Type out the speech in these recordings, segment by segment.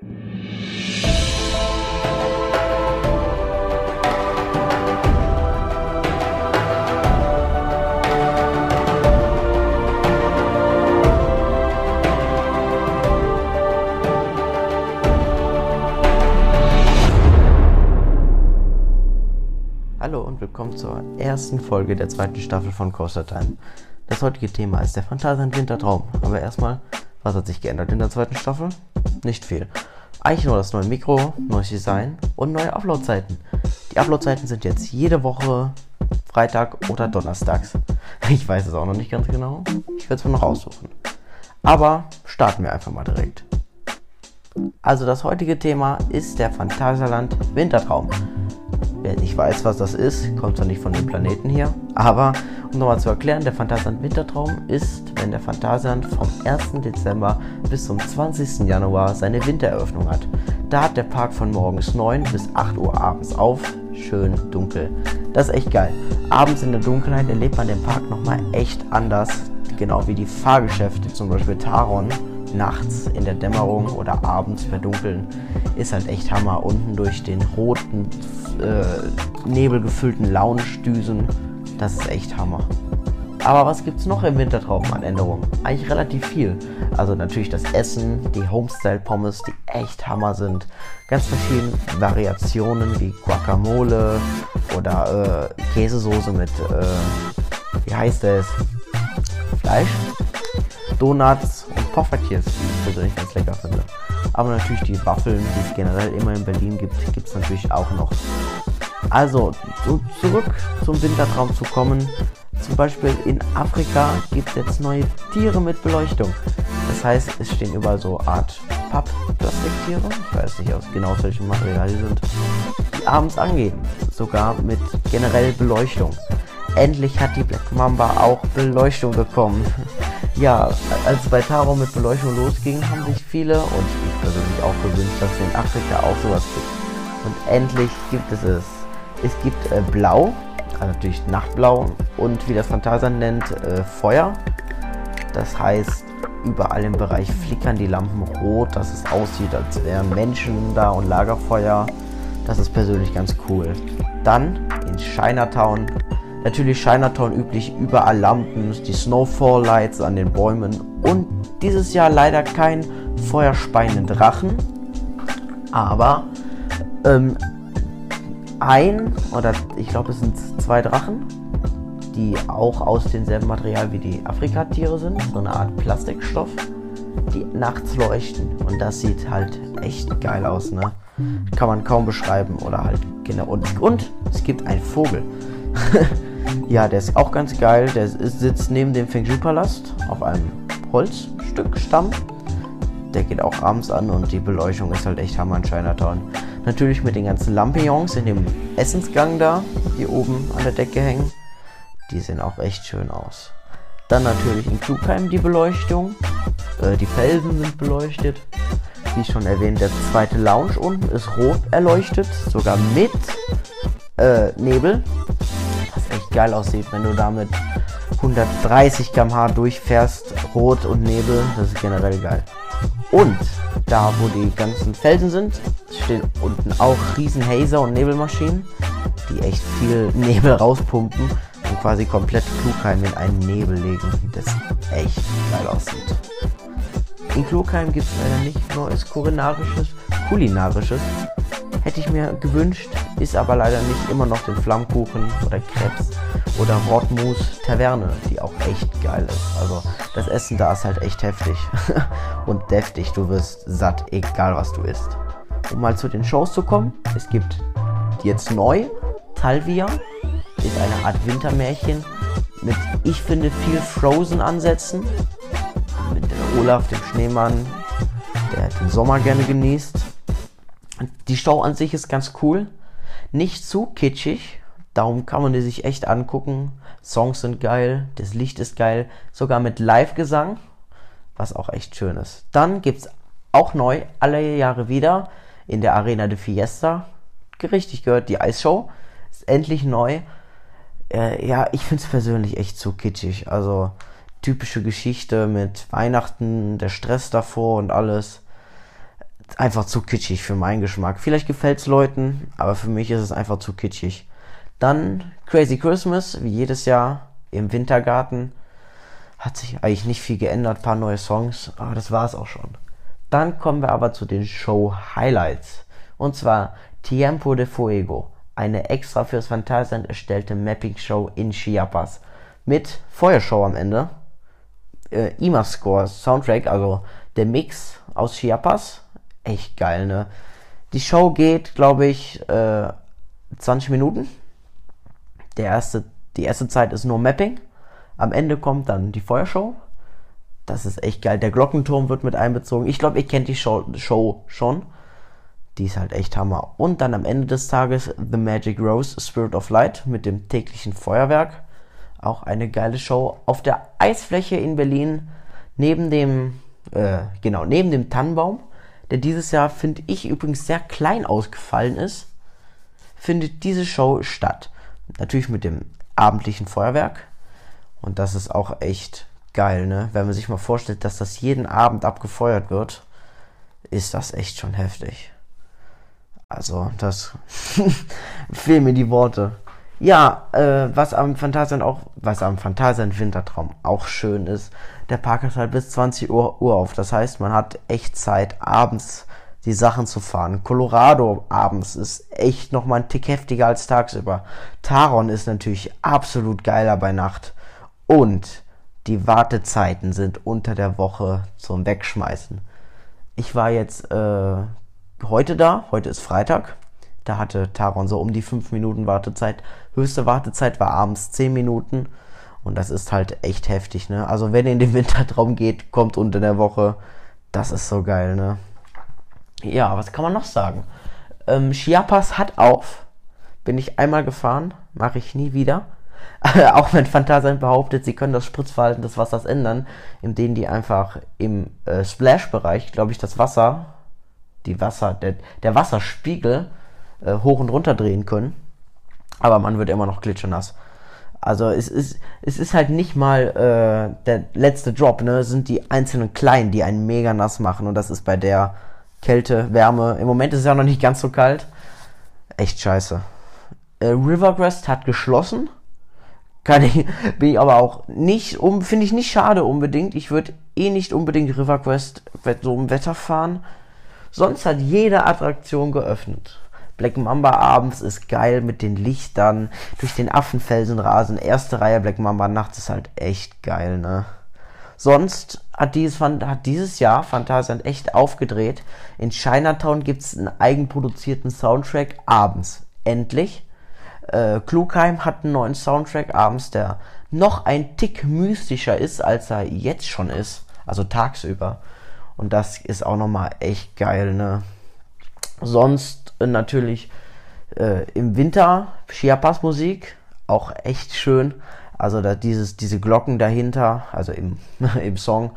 Hallo und willkommen zur ersten Folge der zweiten Staffel von Coaster Time. Das heutige Thema ist der Phantasialand Wintertraum. Aber erstmal, was hat sich geändert in der zweiten Staffel? Nicht viel. Eigentlich nur das neue Mikro, neues Design und neue Uploadzeiten. Die Uploadzeiten sind jetzt jede Woche Freitag oder Donnerstags. Ich weiß es auch noch nicht ganz genau. Ich werde es mir noch aussuchen. Aber starten wir einfach mal direkt. Also das heutige Thema ist der Phantasialand Wintertraum. Wer nicht weiß, was das ist, kommt zwar nicht von dem Planeten hier, aber um nochmal zu erklären, der Phantasialand Wintertraum ist, wenn der Phantasialand vom 1. Dezember bis zum 20. Januar seine Wintereröffnung hat. Da hat der Park von morgens 9 bis 8 Uhr abends auf, schön dunkel. Das ist echt geil. Abends in der Dunkelheit erlebt man den Park nochmal echt anders, genau wie die Fahrgeschäfte, zum Beispiel Taron nachts in der Dämmerung oder abends bei Dunkeln ist halt echt Hammer. Unten durch den roten, äh, nebelgefüllten Lounge-Düsen, das ist echt Hammer. Aber was gibt es noch im Wintertraum an Änderungen? Eigentlich relativ viel. Also natürlich das Essen, die Homestyle-Pommes, die echt Hammer sind. Ganz verschiedene Variationen wie Guacamole oder äh, Käsesoße mit, äh, wie heißt es? Fleisch? Donuts und Poffertjes, die ich persönlich ganz lecker finde. Aber natürlich die Waffeln, die es generell immer in Berlin gibt, gibt es natürlich auch noch. Also, so zurück zum Wintertraum zu kommen. Zum Beispiel in Afrika gibt es jetzt neue Tiere mit Beleuchtung. Das heißt, es stehen überall so Art Pappplastiktiere, ich weiß nicht aus genau aus welchem Material die sind, die abends angehen. Sogar mit generell Beleuchtung. Endlich hat die Black Mamba auch Beleuchtung bekommen. ja, als es bei Taro mit Beleuchtung losging, haben sich viele und ich persönlich auch gewünscht, dass es in Afrika auch sowas gibt. Und endlich gibt es es. Es gibt äh, Blau, also natürlich Nachtblau und wie das Phantasien nennt, äh, Feuer. Das heißt, überall im Bereich flickern die Lampen rot, dass es aussieht, als wären Menschen da und Lagerfeuer. Das ist persönlich ganz cool. Dann in Chinatown Natürlich Chinatown üblich, überall Lampen, die Snowfall Lights an den Bäumen und dieses Jahr leider kein feuerspeienden Drachen, aber ähm, ein oder ich glaube es sind zwei Drachen, die auch aus demselben Material wie die Afrikatiere sind, so eine Art Plastikstoff, die nachts leuchten und das sieht halt echt geil aus, ne? Kann man kaum beschreiben oder halt genau und, und es gibt einen Vogel. Ja, der ist auch ganz geil. Der sitzt neben dem Feng Shui-Palast auf einem Holzstück Stamm. Der geht auch abends an und die Beleuchtung ist halt echt Hammer in Chinatown. Natürlich mit den ganzen Lampions in dem Essensgang da, die oben an der Decke hängen. Die sehen auch echt schön aus. Dann natürlich in Klugheim die Beleuchtung. Äh, die Felsen sind beleuchtet. Wie schon erwähnt, der zweite Lounge unten ist rot erleuchtet, sogar mit äh, Nebel echt geil aussieht, wenn du damit 130 km/h durchfährst, Rot und Nebel, das ist generell geil. Und da, wo die ganzen Felsen sind, stehen unten auch riesen Hazer und Nebelmaschinen, die echt viel Nebel rauspumpen und quasi komplett Klugheim in einen Nebel legen, das echt geil aussieht. In Klugheim gibt es leider nicht neues kulinarisches, kulinarisches, hätte ich mir gewünscht, ist aber leider nicht immer noch den Flammkuchen oder Krebs oder Rotmus Taverne, die auch echt geil ist. Also das Essen da ist halt echt heftig und deftig. Du wirst satt, egal was du isst. Um mal zu den Shows zu kommen, es gibt jetzt neu Talvia, ist eine Art Wintermärchen mit, ich finde, viel Frozen-Ansätzen. Mit Olaf, dem Schneemann, der den Sommer gerne genießt. Die Show an sich ist ganz cool. Nicht zu kitschig. Darum kann man die sich echt angucken. Songs sind geil, das Licht ist geil, sogar mit Live-Gesang, was auch echt schön ist. Dann gibt es auch neu, alle Jahre wieder, in der Arena de Fiesta. Richtig gehört, die Eisshow ist endlich neu. Äh, ja, ich finde es persönlich echt zu kitschig. Also typische Geschichte mit Weihnachten, der Stress davor und alles einfach zu kitschig für meinen Geschmack. Vielleicht gefällt es Leuten, aber für mich ist es einfach zu kitschig. Dann Crazy Christmas, wie jedes Jahr im Wintergarten. Hat sich eigentlich nicht viel geändert, paar neue Songs, aber das war es auch schon. Dann kommen wir aber zu den Show Highlights. Und zwar Tiempo de Fuego, eine extra fürs Phantasialand erstellte Mapping-Show in Chiapas. Mit Feuershow am Ende. Äh, IMA-Score Soundtrack, also der Mix aus Chiapas. Echt geil, ne? Die Show geht, glaube ich, äh, 20 Minuten. Der erste, die erste Zeit ist nur Mapping. Am Ende kommt dann die Feuershow. Das ist echt geil. Der Glockenturm wird mit einbezogen. Ich glaube, ihr kennt die Show, Show schon. Die ist halt echt Hammer. Und dann am Ende des Tages The Magic Rose, Spirit of Light mit dem täglichen Feuerwerk. Auch eine geile Show auf der Eisfläche in Berlin neben dem, äh, genau, neben dem Tannenbaum, der dieses Jahr, finde ich, übrigens sehr klein ausgefallen ist, findet diese Show statt. Natürlich mit dem abendlichen Feuerwerk. Und das ist auch echt geil, ne? Wenn man sich mal vorstellt, dass das jeden Abend abgefeuert wird, ist das echt schon heftig. Also, das fehlen mir die Worte. Ja, äh, was am Phantasialand auch, was am Phantasialand Wintertraum auch schön ist, der Park ist halt bis 20 Uhr, Uhr auf. Das heißt, man hat echt Zeit, abends die Sachen zu fahren. Colorado abends ist echt nochmal ein Tick heftiger als tagsüber. Taron ist natürlich absolut geiler bei Nacht. Und die Wartezeiten sind unter der Woche zum Wegschmeißen. Ich war jetzt äh, heute da, heute ist Freitag. Da hatte Taron so um die 5 Minuten Wartezeit. Höchste Wartezeit war abends 10 Minuten. Und das ist halt echt heftig, ne? Also wenn ihr in den Wintertraum geht, kommt unter der Woche. Das ist so geil, ne? Ja, was kann man noch sagen? Ähm, Chiapas hat auf. Bin ich einmal gefahren, mache ich nie wieder. auch wenn Phantasien behauptet, sie können das Spritzverhalten des Wassers ändern, indem die einfach im äh, Splash-Bereich, glaube ich, das Wasser, die Wasser, der, der Wasserspiegel äh, hoch und runter drehen können. Aber man wird immer noch klitschenass. Also es ist, es ist halt nicht mal äh, der letzte Drop, ne? Es sind die einzelnen kleinen, die einen mega nass machen. Und das ist bei der Kälte, Wärme. Im Moment ist es ja noch nicht ganz so kalt. Echt scheiße. Äh, Rivercrest hat geschlossen. Kann ich, bin ich aber auch nicht, um, finde ich nicht schade unbedingt. Ich würde eh nicht unbedingt Riverquest so im Wetter fahren. Sonst hat jede Attraktion geöffnet. Black Mamba abends ist geil mit den Lichtern, durch den Affenfelsen rasen. Erste Reihe Black Mamba nachts ist halt echt geil, ne? Sonst hat dieses, hat dieses Jahr Phantasialand echt aufgedreht. In Chinatown gibt es einen eigenproduzierten Soundtrack abends. Endlich. Äh, Klugheim hat einen neuen Soundtrack abends, der noch ein Tick mystischer ist, als er jetzt schon ist. Also tagsüber. Und das ist auch nochmal echt geil, ne? Sonst natürlich äh, im Winter Chiapas Musik, auch echt schön. Also da dieses, diese Glocken dahinter, also im, im Song,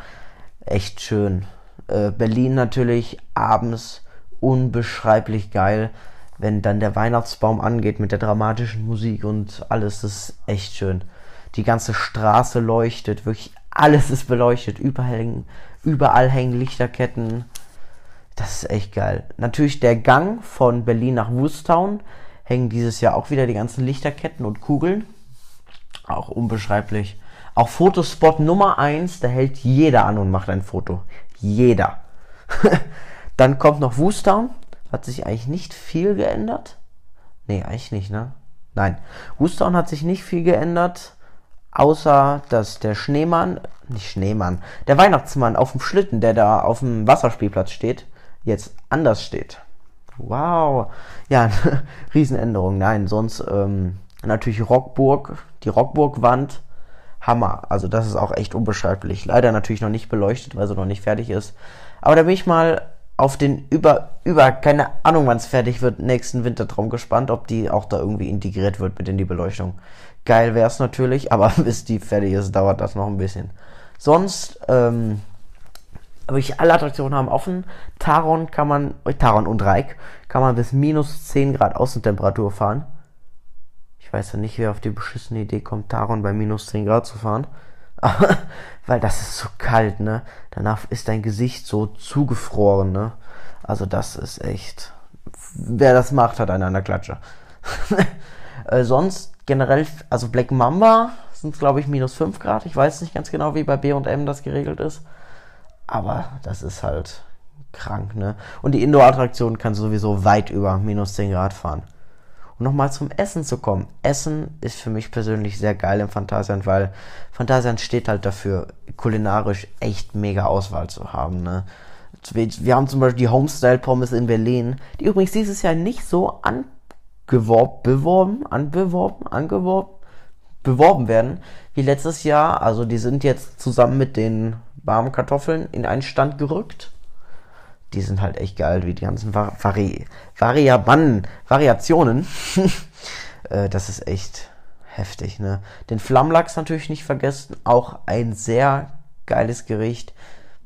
echt schön. Äh, Berlin natürlich abends unbeschreiblich geil, wenn dann der Weihnachtsbaum angeht mit der dramatischen Musik und alles, ist echt schön. Die ganze Straße leuchtet, wirklich alles ist beleuchtet, überall hängen, überall hängen Lichterketten. Das ist echt geil. Natürlich der Gang von Berlin nach Woostown hängen dieses Jahr auch wieder die ganzen Lichterketten und Kugeln. Auch unbeschreiblich. Auch Fotospot Nummer 1, da hält jeder an und macht ein Foto. Jeder. Dann kommt noch Woostown. Hat sich eigentlich nicht viel geändert. Nee, eigentlich nicht, ne? Nein. Woostown hat sich nicht viel geändert. Außer, dass der Schneemann, nicht Schneemann, der Weihnachtsmann auf dem Schlitten, der da auf dem Wasserspielplatz steht, jetzt anders steht. Wow. Ja, Riesenänderung. Nein, sonst ähm, natürlich Rockburg, die Rockburg-Wand. Hammer. Also das ist auch echt unbeschreiblich. Leider natürlich noch nicht beleuchtet, weil sie noch nicht fertig ist. Aber da bin ich mal auf den über, über, keine Ahnung, wann es fertig wird, nächsten Wintertraum gespannt, ob die auch da irgendwie integriert wird mit in die Beleuchtung. Geil wäre es natürlich, aber bis die fertig ist, dauert das noch ein bisschen. Sonst, ähm, wirklich alle Attraktionen haben offen. Taron kann man, Taron und Reik kann man bis minus 10 Grad Außentemperatur fahren. Ich weiß ja nicht, wer auf die beschissene Idee kommt, Taron bei minus 10 Grad zu fahren. Weil das ist so kalt, ne? Danach ist dein Gesicht so zugefroren, ne? Also das ist echt. Wer das macht, hat einen an der Klatsche. äh, sonst generell, also Black Mamba sind glaube ich minus 5 Grad. Ich weiß nicht ganz genau, wie bei B&M das geregelt ist. Aber das ist halt krank, ne? Und die Indoor-Attraktion kann sowieso weit über minus 10 Grad fahren. Und nochmal zum Essen zu kommen. Essen ist für mich persönlich sehr geil im Phantasialand, weil Phantasialand steht halt dafür, kulinarisch echt mega Auswahl zu haben, ne? Wir haben zum Beispiel die Homestyle Pommes in Berlin, die übrigens dieses Jahr nicht so angeworben, beworben, anbeworben, angeworben, beworben werden wie letztes Jahr. Also die sind jetzt zusammen mit den warmen Kartoffeln in einen Stand gerückt die sind halt echt geil, wie die ganzen Vari Variabannen, Variationen. äh, das ist echt heftig, ne? Den Flammlachs natürlich nicht vergessen, auch ein sehr geiles Gericht.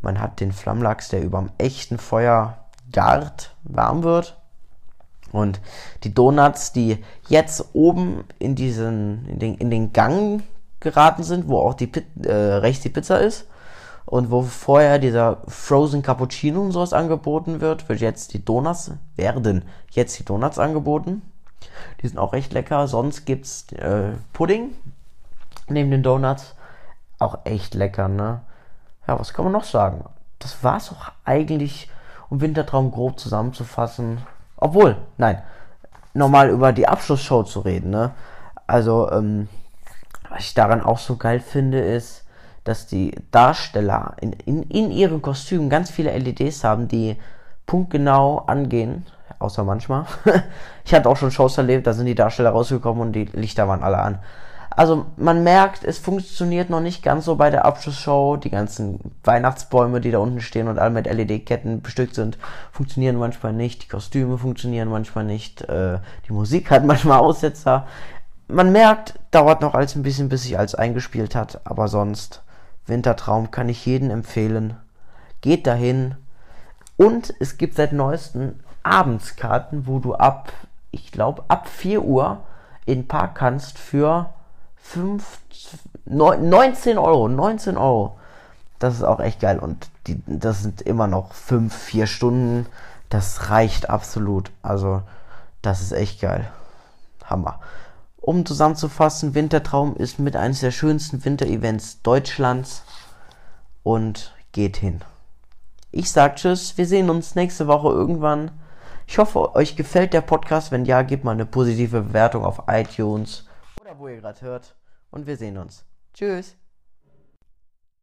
Man hat den Flammlachs, der über dem echten Feuer gart, warm wird. Und die Donuts, die jetzt oben in diesen, in den, in den Gang geraten sind, wo auch die, äh, rechts die Pizza ist, und wo vorher dieser Frozen Cappuccino und sowas angeboten wird, wird jetzt die Donuts, werden jetzt die Donuts angeboten. Die sind auch recht lecker. Sonst gibt's äh, Pudding neben den Donuts. Auch echt lecker, ne? Ja, was kann man noch sagen? Das war's auch eigentlich, um Wintertraum grob zusammenzufassen. Obwohl, nein, nochmal über die Abschlussshow zu reden, ne? Also, ähm, was ich daran auch so geil finde, ist, dass die Darsteller in, in, in ihren Kostümen ganz viele LEDs haben, die punktgenau angehen, außer manchmal. ich hatte auch schon Shows erlebt, da sind die Darsteller rausgekommen und die Lichter waren alle an. Also man merkt, es funktioniert noch nicht ganz so bei der Abschlussshow. Die ganzen Weihnachtsbäume, die da unten stehen und alle mit LED-Ketten bestückt sind, funktionieren manchmal nicht. Die Kostüme funktionieren manchmal nicht. Äh, die Musik hat manchmal Aussetzer. Man merkt, dauert noch alles ein bisschen, bis sich alles eingespielt hat. Aber sonst Wintertraum kann ich jedem empfehlen. Geht dahin. Und es gibt seit neuestem Abendskarten, wo du ab, ich glaube, ab 4 Uhr in den Park kannst für 5, 19 Euro. 19 Euro. Das ist auch echt geil. Und die, das sind immer noch 5, 4 Stunden. Das reicht absolut. Also, das ist echt geil. Hammer. Um zusammenzufassen, Wintertraum ist mit eines der schönsten Winterevents Deutschlands und geht hin. Ich sag Tschüss, wir sehen uns nächste Woche irgendwann. Ich hoffe, euch gefällt der Podcast. Wenn ja, gebt mal eine positive Bewertung auf iTunes oder wo ihr gerade hört. Und wir sehen uns. Tschüss.